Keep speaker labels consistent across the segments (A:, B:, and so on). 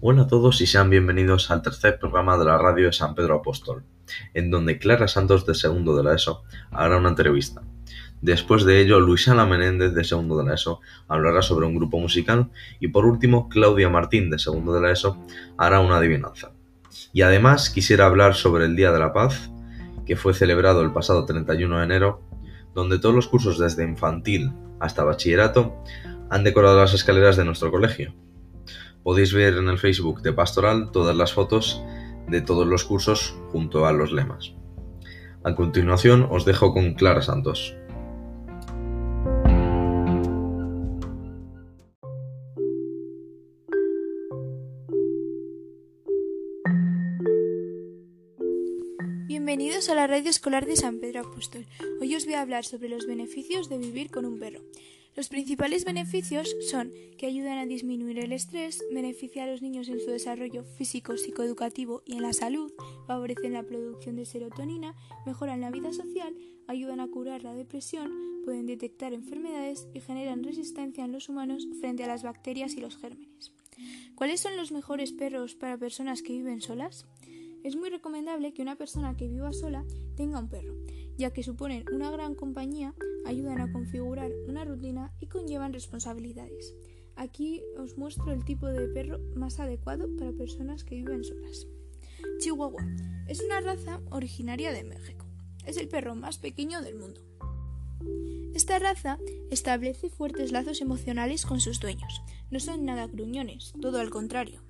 A: Hola a todos y sean bienvenidos al tercer programa de la radio de San Pedro Apóstol, en donde Clara Santos de segundo de la ESO hará una entrevista. Después de ello, Luisana Menéndez de segundo de la ESO hablará sobre un grupo musical y por último, Claudia Martín de segundo de la ESO hará una adivinanza. Y además quisiera hablar sobre el Día de la Paz, que fue celebrado el pasado 31 de enero, donde todos los cursos desde infantil hasta bachillerato han decorado las escaleras de nuestro colegio. Podéis ver en el Facebook de Pastoral todas las fotos de todos los cursos junto a los lemas. A continuación os dejo con Clara Santos.
B: Bienvenidos a la radio escolar de San Pedro Apóstol. Hoy os voy a hablar sobre los beneficios de vivir con un perro. Los principales beneficios son que ayudan a disminuir el estrés, benefician a los niños en su desarrollo físico, psicoeducativo y en la salud, favorecen la producción de serotonina, mejoran la vida social, ayudan a curar la depresión, pueden detectar enfermedades y generan resistencia en los humanos frente a las bacterias y los gérmenes. ¿Cuáles son los mejores perros para personas que viven solas? Es muy recomendable que una persona que viva sola tenga un perro, ya que suponen una gran compañía, ayudan a configurar una rutina y conllevan responsabilidades. Aquí os muestro el tipo de perro más adecuado para personas que viven solas. Chihuahua es una raza originaria de México. Es el perro más pequeño del mundo. Esta raza establece fuertes lazos emocionales con sus dueños. No son nada gruñones, todo al contrario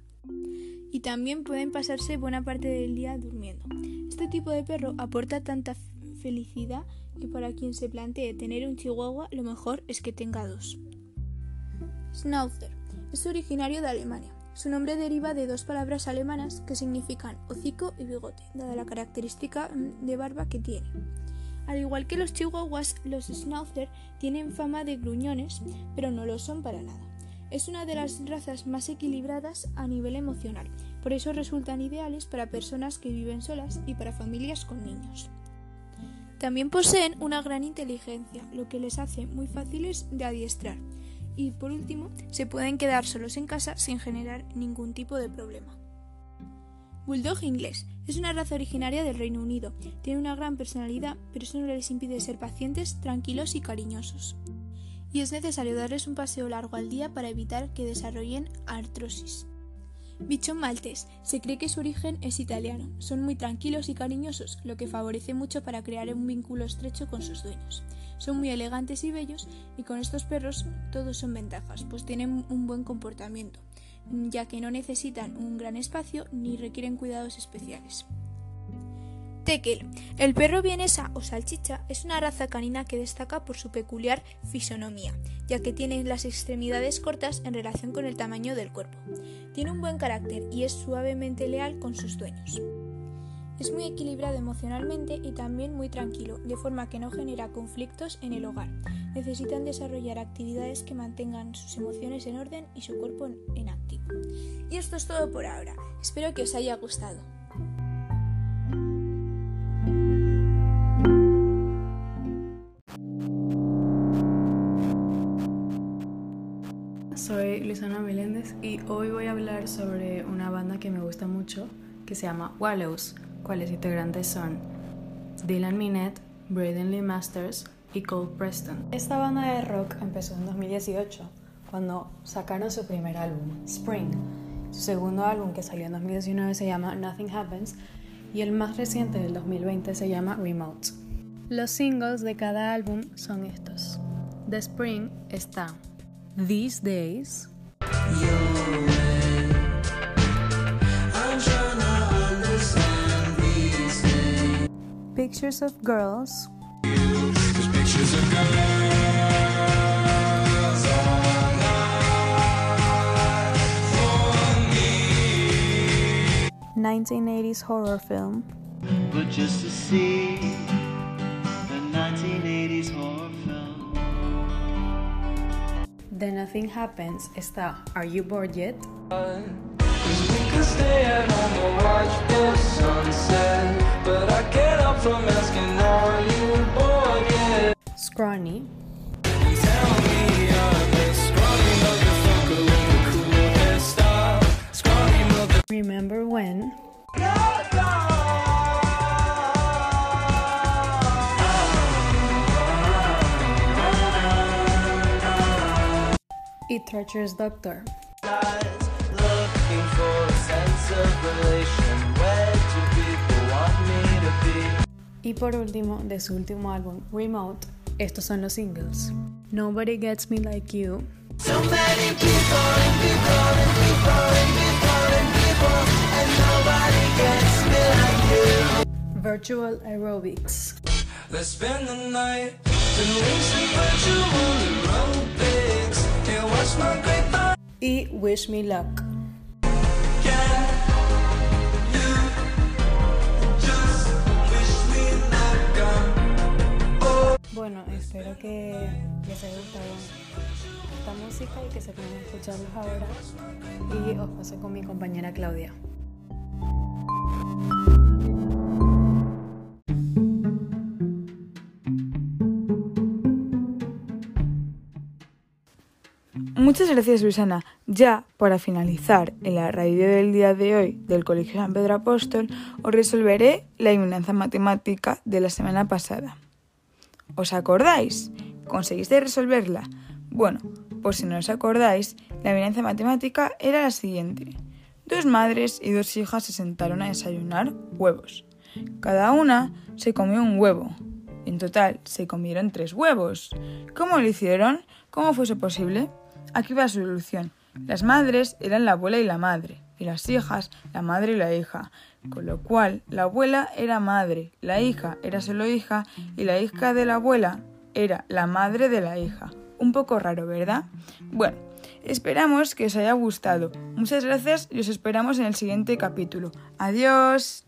B: y también pueden pasarse buena parte del día durmiendo. Este tipo de perro aporta tanta felicidad que para quien se plantee tener un chihuahua lo mejor es que tenga dos. Schnauzer es originario de Alemania. Su nombre deriva de dos palabras alemanas que significan hocico y bigote, dada la característica mm, de barba que tiene. Al igual que los chihuahuas, los schnauzer tienen fama de gruñones, pero no lo son para nada. Es una de las razas más equilibradas a nivel emocional, por eso resultan ideales para personas que viven solas y para familias con niños. También poseen una gran inteligencia, lo que les hace muy fáciles de adiestrar. Y por último, se pueden quedar solos en casa sin generar ningún tipo de problema. Bulldog inglés es una raza originaria del Reino Unido. Tiene una gran personalidad, pero eso no les impide ser pacientes, tranquilos y cariñosos y es necesario darles un paseo largo al día para evitar que desarrollen artrosis. Bichón maltés. Se cree que su origen es italiano. Son muy tranquilos y cariñosos, lo que favorece mucho para crear un vínculo estrecho con sus dueños. Son muy elegantes y bellos y con estos perros todos son ventajas, pues tienen un buen comportamiento, ya que no necesitan un gran espacio ni requieren cuidados especiales. El perro vienesa o salchicha es una raza canina que destaca por su peculiar fisonomía, ya que tiene las extremidades cortas en relación con el tamaño del cuerpo. Tiene un buen carácter y es suavemente leal con sus dueños. Es muy equilibrado emocionalmente y también muy tranquilo, de forma que no genera conflictos en el hogar. Necesitan desarrollar actividades que mantengan sus emociones en orden y su cuerpo en activo. Y esto es todo por ahora. Espero que os haya gustado.
C: Soy Luisana Meléndez y hoy voy a hablar sobre una banda que me gusta mucho que se llama Wallows, cuales integrantes son Dylan Minette, Braden Lee Masters y Cole Preston. Esta banda de rock empezó en 2018 cuando sacaron su primer álbum, Spring. Su segundo álbum que salió en 2019 se llama Nothing Happens y el más reciente del 2020 se llama Remote. Los singles de cada álbum son estos. The Spring está these days. Pictures of girls. Girls 1980s horror film. But just to see the 1980s horror Then Nothing Happens está Are You Bored Yet? Scrawny Scrawny y Treacherous Doctor. Y por último, de su último álbum, Remote, estos son los singles. Nobody Gets Me Like You. Virtual Aerobics. Let's spend the night y Wish Me Luck. Bueno, espero que les haya gustado esta música y que se puedan escucharlos ahora. Y os paso con mi compañera Claudia.
D: Muchas gracias, Luisana. Ya para finalizar, en la radio del día de hoy del Colegio San Pedro Apóstol, os resolveré la adivinanza matemática de la semana pasada. ¿Os acordáis? ¿Conseguiste resolverla? Bueno, por si no os acordáis, la adivinanza matemática era la siguiente. Dos madres y dos hijas se sentaron a desayunar huevos. Cada una se comió un huevo. En total se comieron tres huevos. ¿Cómo lo hicieron? ¿Cómo fue eso posible? Aquí va la solución. Las madres eran la abuela y la madre, y las hijas la madre y la hija, con lo cual la abuela era madre, la hija era solo hija y la hija de la abuela era la madre de la hija. Un poco raro, ¿verdad? Bueno, esperamos que os haya gustado. Muchas gracias y os esperamos en el siguiente capítulo. Adiós.